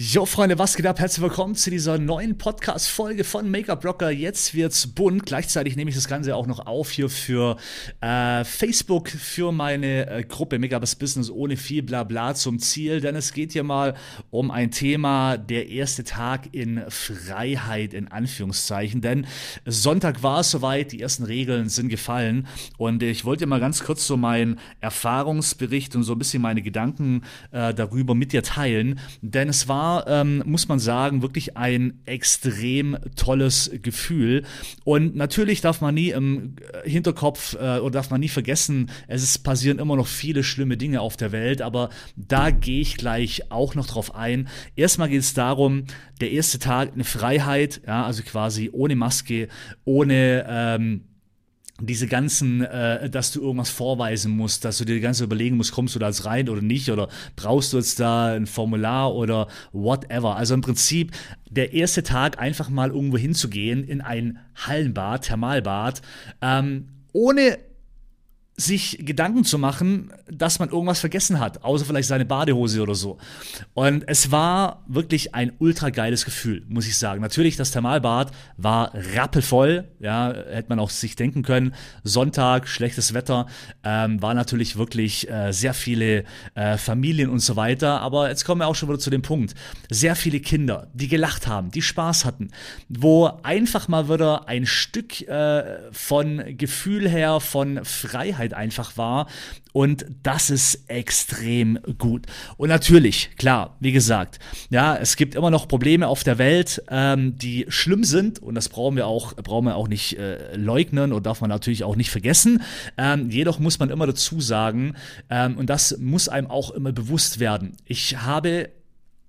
Jo, Freunde, was geht ab? Herzlich willkommen zu dieser neuen Podcast-Folge von Make-up Rocker. Jetzt wird's bunt. Gleichzeitig nehme ich das Ganze auch noch auf hier für äh, Facebook, für meine äh, Gruppe Make-up Business ohne viel Blabla zum Ziel. Denn es geht hier mal um ein Thema, der erste Tag in Freiheit, in Anführungszeichen. Denn Sonntag war es soweit, die ersten Regeln sind gefallen. Und ich wollte mal ganz kurz so meinen Erfahrungsbericht und so ein bisschen meine Gedanken äh, darüber mit dir teilen. Denn es war war, ähm, muss man sagen, wirklich ein extrem tolles Gefühl. Und natürlich darf man nie im Hinterkopf äh, oder darf man nie vergessen, es passieren immer noch viele schlimme Dinge auf der Welt, aber da gehe ich gleich auch noch drauf ein. Erstmal geht es darum, der erste Tag eine Freiheit, ja, also quasi ohne Maske, ohne ähm, diese ganzen, äh, dass du irgendwas vorweisen musst, dass du dir ganz überlegen musst, kommst du da jetzt rein oder nicht oder brauchst du jetzt da ein Formular oder whatever. Also im Prinzip der erste Tag einfach mal irgendwo hinzugehen in ein Hallenbad, Thermalbad, ähm, ohne sich Gedanken zu machen, dass man irgendwas vergessen hat, außer vielleicht seine Badehose oder so. Und es war wirklich ein ultra geiles Gefühl, muss ich sagen. Natürlich, das Thermalbad war rappelvoll, ja, hätte man auch sich denken können. Sonntag, schlechtes Wetter, ähm, war natürlich wirklich äh, sehr viele äh, Familien und so weiter. Aber jetzt kommen wir auch schon wieder zu dem Punkt. Sehr viele Kinder, die gelacht haben, die Spaß hatten, wo einfach mal wieder ein Stück äh, von Gefühl her, von Freiheit Zeit einfach war. Und das ist extrem gut. Und natürlich, klar, wie gesagt, ja, es gibt immer noch Probleme auf der Welt, ähm, die schlimm sind. Und das brauchen wir auch, brauchen wir auch nicht äh, leugnen und darf man natürlich auch nicht vergessen. Ähm, jedoch muss man immer dazu sagen, ähm, und das muss einem auch immer bewusst werden. Ich habe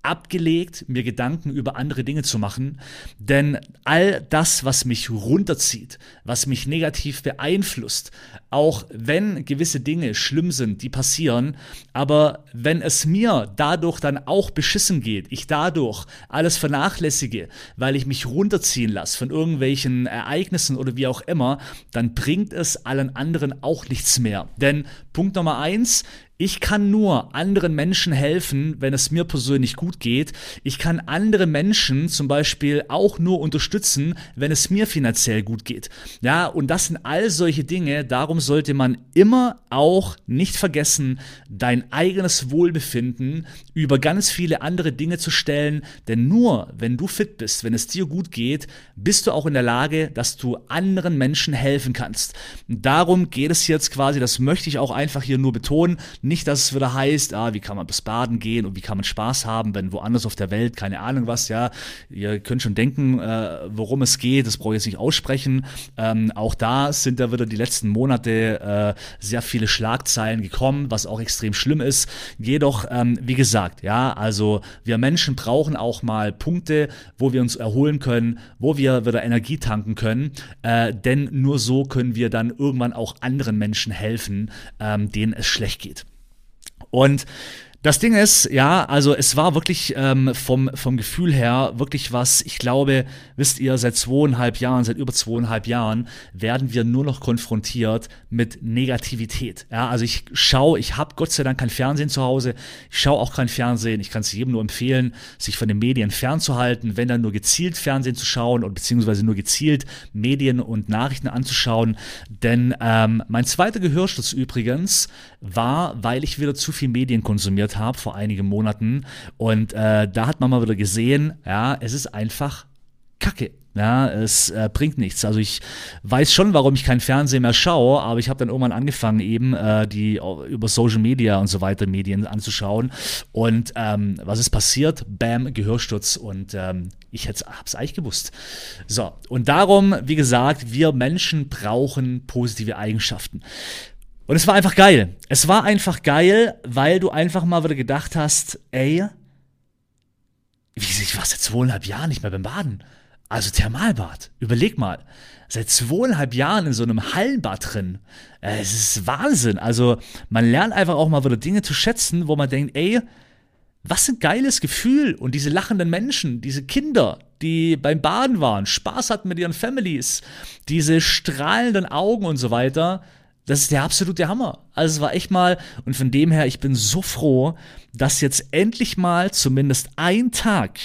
abgelegt, mir Gedanken über andere Dinge zu machen, denn all das, was mich runterzieht, was mich negativ beeinflusst, auch wenn gewisse Dinge schlimm sind, die passieren, aber wenn es mir dadurch dann auch beschissen geht, ich dadurch alles vernachlässige, weil ich mich runterziehen lasse von irgendwelchen Ereignissen oder wie auch immer, dann bringt es allen anderen auch nichts mehr. Denn Punkt Nummer eins, ich kann nur anderen Menschen helfen, wenn es mir persönlich gut geht. Ich kann andere Menschen zum Beispiel auch nur unterstützen, wenn es mir finanziell gut geht. Ja, und das sind all solche Dinge. Darum sollte man immer auch nicht vergessen, dein eigenes Wohlbefinden über ganz viele andere Dinge zu stellen. Denn nur wenn du fit bist, wenn es dir gut geht, bist du auch in der Lage, dass du anderen Menschen helfen kannst. Und darum geht es jetzt quasi, das möchte ich auch einfach hier nur betonen nicht, dass es wieder heißt, ah, wie kann man bis Baden gehen und wie kann man Spaß haben, wenn woanders auf der Welt, keine Ahnung was, ja. Ihr könnt schon denken, äh, worum es geht, das brauche ich jetzt nicht aussprechen. Ähm, auch da sind da wieder die letzten Monate äh, sehr viele Schlagzeilen gekommen, was auch extrem schlimm ist. Jedoch, ähm, wie gesagt, ja, also wir Menschen brauchen auch mal Punkte, wo wir uns erholen können, wo wir wieder Energie tanken können, äh, denn nur so können wir dann irgendwann auch anderen Menschen helfen, ähm, denen es schlecht geht. Und das Ding ist, ja, also es war wirklich ähm, vom, vom Gefühl her wirklich was, ich glaube, wisst ihr, seit zweieinhalb Jahren, seit über zweieinhalb Jahren werden wir nur noch konfrontiert mit Negativität. Ja, also ich schaue, ich habe Gott sei Dank kein Fernsehen zu Hause, ich schaue auch kein Fernsehen, ich kann es jedem nur empfehlen, sich von den Medien fernzuhalten, wenn dann nur gezielt Fernsehen zu schauen und beziehungsweise nur gezielt Medien und Nachrichten anzuschauen. Denn ähm, mein zweiter Gehörsturz übrigens war, weil ich wieder zu viel Medien konsumiert gegründet habe vor einigen Monaten. Und äh, da hat man mal wieder gesehen, ja, es ist einfach Kacke. Ja, es äh, bringt nichts. Also ich weiß schon, warum ich kein Fernsehen mehr schaue, aber ich habe dann irgendwann angefangen, eben äh, die über Social Media und so weiter Medien anzuschauen. Und ähm, was ist passiert? Bam, Gehörsturz und ähm, ich hätte es eigentlich gewusst. So, und darum, wie gesagt, wir Menschen brauchen positive Eigenschaften. Und es war einfach geil. Es war einfach geil, weil du einfach mal wieder gedacht hast, ey, wie ich war seit zweieinhalb Jahren nicht mehr beim Baden. Also Thermalbad. Überleg mal. Seit zweieinhalb Jahren in so einem Hallenbad drin. Es ist Wahnsinn. Also man lernt einfach auch mal wieder Dinge zu schätzen, wo man denkt, ey, was ein geiles Gefühl. Und diese lachenden Menschen, diese Kinder, die beim Baden waren, Spaß hatten mit ihren Families, diese strahlenden Augen und so weiter das ist der absolute Hammer. Also es war echt mal, und von dem her, ich bin so froh, dass jetzt endlich mal zumindest ein Tag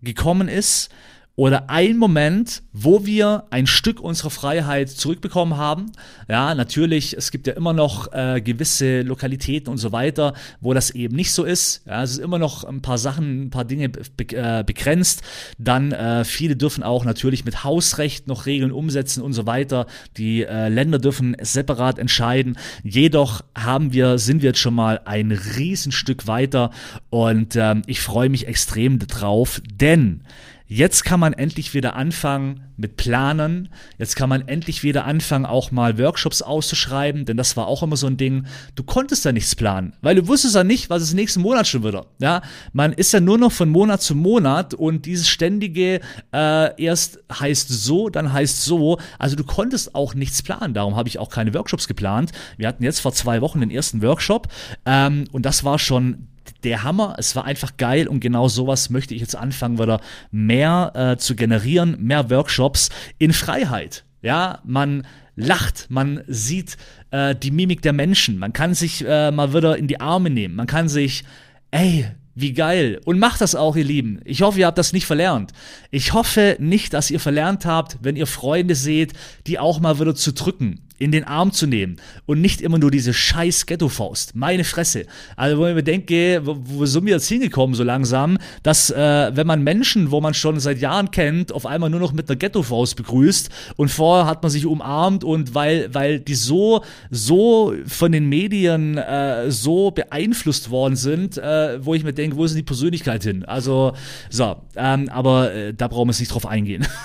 gekommen ist, oder ein Moment, wo wir ein Stück unserer Freiheit zurückbekommen haben. Ja, natürlich, es gibt ja immer noch äh, gewisse Lokalitäten und so weiter, wo das eben nicht so ist. Ja, es ist immer noch ein paar Sachen, ein paar Dinge be äh, begrenzt. Dann äh, viele dürfen auch natürlich mit Hausrecht noch Regeln umsetzen und so weiter. Die äh, Länder dürfen separat entscheiden. Jedoch haben wir, sind wir jetzt schon mal ein Riesenstück weiter und ähm, ich freue mich extrem drauf, denn Jetzt kann man endlich wieder anfangen mit Planen. Jetzt kann man endlich wieder anfangen, auch mal Workshops auszuschreiben, denn das war auch immer so ein Ding. Du konntest da nichts planen, weil du wusstest ja nicht, was es nächsten Monat schon wieder. Ja, man ist ja nur noch von Monat zu Monat und dieses ständige äh, erst heißt so, dann heißt so. Also du konntest auch nichts planen. Darum habe ich auch keine Workshops geplant. Wir hatten jetzt vor zwei Wochen den ersten Workshop ähm, und das war schon der Hammer. Es war einfach geil und genau sowas möchte ich jetzt anfangen, wieder mehr äh, zu generieren, mehr Workshops in Freiheit. Ja, man lacht, man sieht äh, die Mimik der Menschen, man kann sich äh, mal wieder in die Arme nehmen, man kann sich, ey, wie geil. Und macht das auch, ihr Lieben. Ich hoffe, ihr habt das nicht verlernt. Ich hoffe nicht, dass ihr verlernt habt, wenn ihr Freunde seht, die auch mal wieder zu drücken in den Arm zu nehmen und nicht immer nur diese scheiß Ghetto-Faust. Meine Fresse. Also, wo ich mir denke, wo, wo sind wir jetzt hingekommen so langsam, dass, äh, wenn man Menschen, wo man schon seit Jahren kennt, auf einmal nur noch mit einer Ghetto-Faust begrüßt und vorher hat man sich umarmt und weil, weil die so, so von den Medien äh, so beeinflusst worden sind, äh, wo ich mir denke, wo ist denn die Persönlichkeit hin? Also, so, ähm, aber äh, da brauchen wir jetzt nicht drauf eingehen.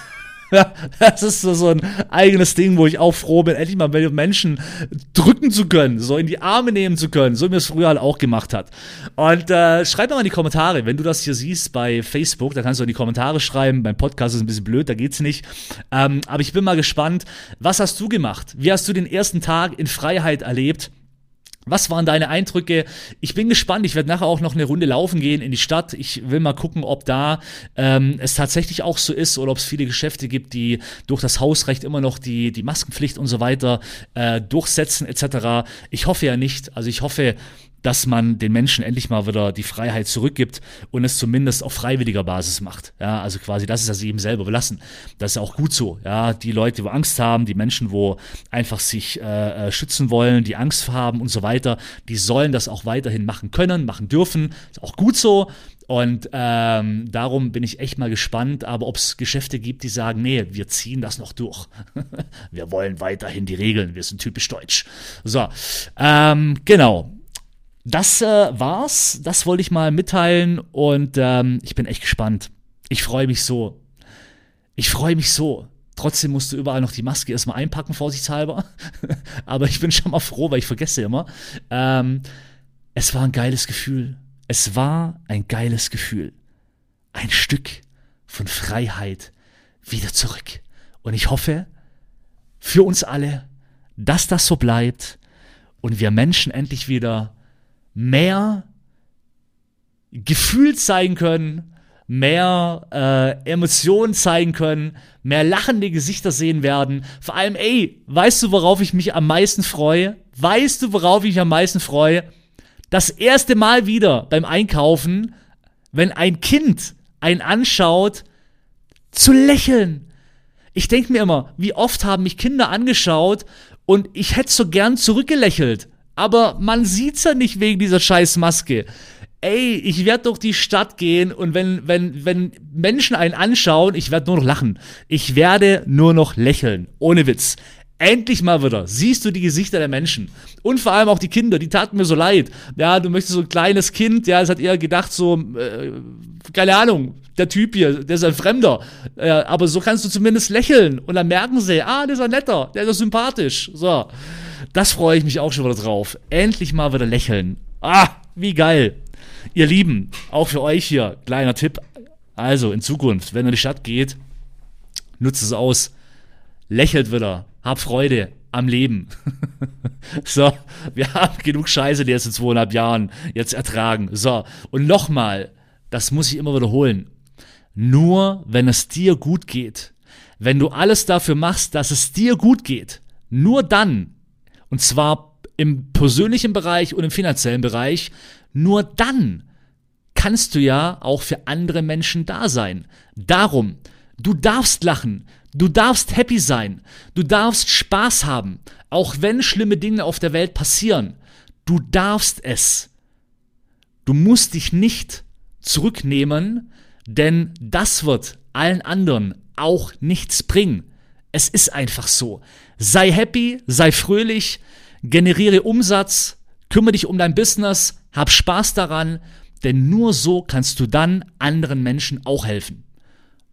das ist so, so ein eigenes Ding, wo ich auch froh bin, endlich mal Menschen drücken zu können, so in die Arme nehmen zu können, so wie es früher halt auch gemacht hat. Und äh, schreib mir mal in die Kommentare, wenn du das hier siehst bei Facebook, da kannst du in die Kommentare schreiben. Beim Podcast ist es ein bisschen blöd, da geht's nicht. Ähm, aber ich bin mal gespannt, was hast du gemacht? Wie hast du den ersten Tag in Freiheit erlebt? Was waren deine Eindrücke? Ich bin gespannt. Ich werde nachher auch noch eine Runde laufen gehen in die Stadt. Ich will mal gucken, ob da ähm, es tatsächlich auch so ist oder ob es viele Geschäfte gibt, die durch das Hausrecht immer noch die, die Maskenpflicht und so weiter äh, durchsetzen etc. Ich hoffe ja nicht. Also ich hoffe, dass man den Menschen endlich mal wieder die Freiheit zurückgibt und es zumindest auf freiwilliger Basis macht. Ja, also quasi, das ist das eben selber belassen. Das ist auch gut so. Ja, die Leute, wo Angst haben, die Menschen, wo einfach sich äh, äh, schützen wollen, die Angst haben und so weiter, die sollen das auch weiterhin machen können, machen dürfen. Ist auch gut so. Und ähm, darum bin ich echt mal gespannt, aber ob es Geschäfte gibt, die sagen, nee, wir ziehen das noch durch. wir wollen weiterhin die Regeln, wir sind typisch deutsch. So, ähm, genau das äh, war's. Das wollte ich mal mitteilen und ähm, ich bin echt gespannt. Ich freue mich so. Ich freue mich so. Trotzdem musst du überall noch die Maske erstmal einpacken, vorsichtshalber. Aber ich bin schon mal froh, weil ich vergesse immer. Ähm, es war ein geiles Gefühl. Es war ein geiles Gefühl. Ein Stück von Freiheit wieder zurück. Und ich hoffe für uns alle, dass das so bleibt und wir Menschen endlich wieder mehr Gefühl zeigen können, mehr äh, Emotionen zeigen können, mehr lachende Gesichter sehen werden. Vor allem, ey, weißt du, worauf ich mich am meisten freue? Weißt du, worauf ich mich am meisten freue? Das erste Mal wieder beim Einkaufen, wenn ein Kind einen anschaut, zu lächeln. Ich denke mir immer, wie oft haben mich Kinder angeschaut und ich hätte so gern zurückgelächelt. Aber man sieht's ja nicht wegen dieser scheiß Maske. Ey, ich werde durch die Stadt gehen und wenn, wenn, wenn Menschen einen anschauen, ich werde nur noch lachen. Ich werde nur noch lächeln. Ohne Witz. Endlich mal wieder siehst du die Gesichter der Menschen. Und vor allem auch die Kinder, die taten mir so leid. Ja, du möchtest so ein kleines Kind, ja, es hat eher gedacht, so, äh, keine Ahnung, der Typ hier, der ist ein Fremder. Äh, aber so kannst du zumindest lächeln. Und dann merken sie, ah, der ist ein netter, der ist sympathisch. So. Das freue ich mich auch schon wieder drauf. Endlich mal wieder lächeln. Ah, wie geil. Ihr Lieben, auch für euch hier, kleiner Tipp. Also in Zukunft, wenn ihr in die Stadt geht, nutzt es aus. Lächelt wieder. Hab Freude am Leben. so, wir haben genug Scheiße die jetzt in zweieinhalb Jahren jetzt ertragen. So, und nochmal, das muss ich immer wiederholen. Nur wenn es dir gut geht, wenn du alles dafür machst, dass es dir gut geht, nur dann Und zwar im persönlichen Bereich und im finanziellen Bereich. Nur dann kannst du ja auch für andere Menschen da sein. Darum, du darfst lachen, du darfst happy sein, du darfst Spaß haben, auch wenn schlimme Dinge auf der Welt passieren. Du darfst es. Du musst dich nicht zurücknehmen, denn das wird allen anderen auch nichts bringen. Es ist einfach so. Sei happy, sei fröhlich, generiere Umsatz, kümmere dich um dein Business, hab Spaß daran, denn nur so kannst du dann anderen Menschen auch helfen.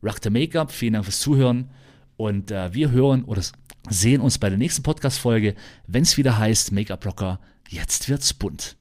Rock the Make-up, vielen Dank fürs Zuhören und äh, wir hören oder sehen uns bei der nächsten Podcast-Folge, wenn es wieder heißt Make-up Rocker, jetzt wird's bunt.